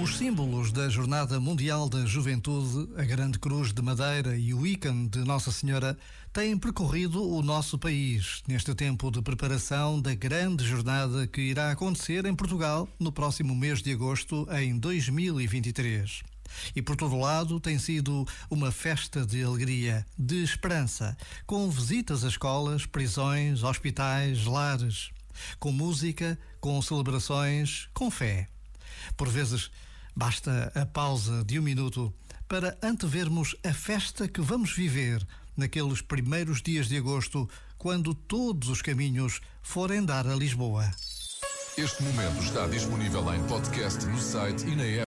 Os símbolos da Jornada Mundial da Juventude, a Grande Cruz de Madeira e o ícone de Nossa Senhora têm percorrido o nosso país neste tempo de preparação da grande jornada que irá acontecer em Portugal no próximo mês de agosto, em 2023. E por todo lado tem sido uma festa de alegria, de esperança, com visitas a escolas, prisões, hospitais, lares, com música, com celebrações, com fé. Por vezes, basta a pausa de um minuto para antevermos a festa que vamos viver naqueles primeiros dias de agosto, quando todos os caminhos forem dar a Lisboa. Este momento está disponível em podcast no site e na app.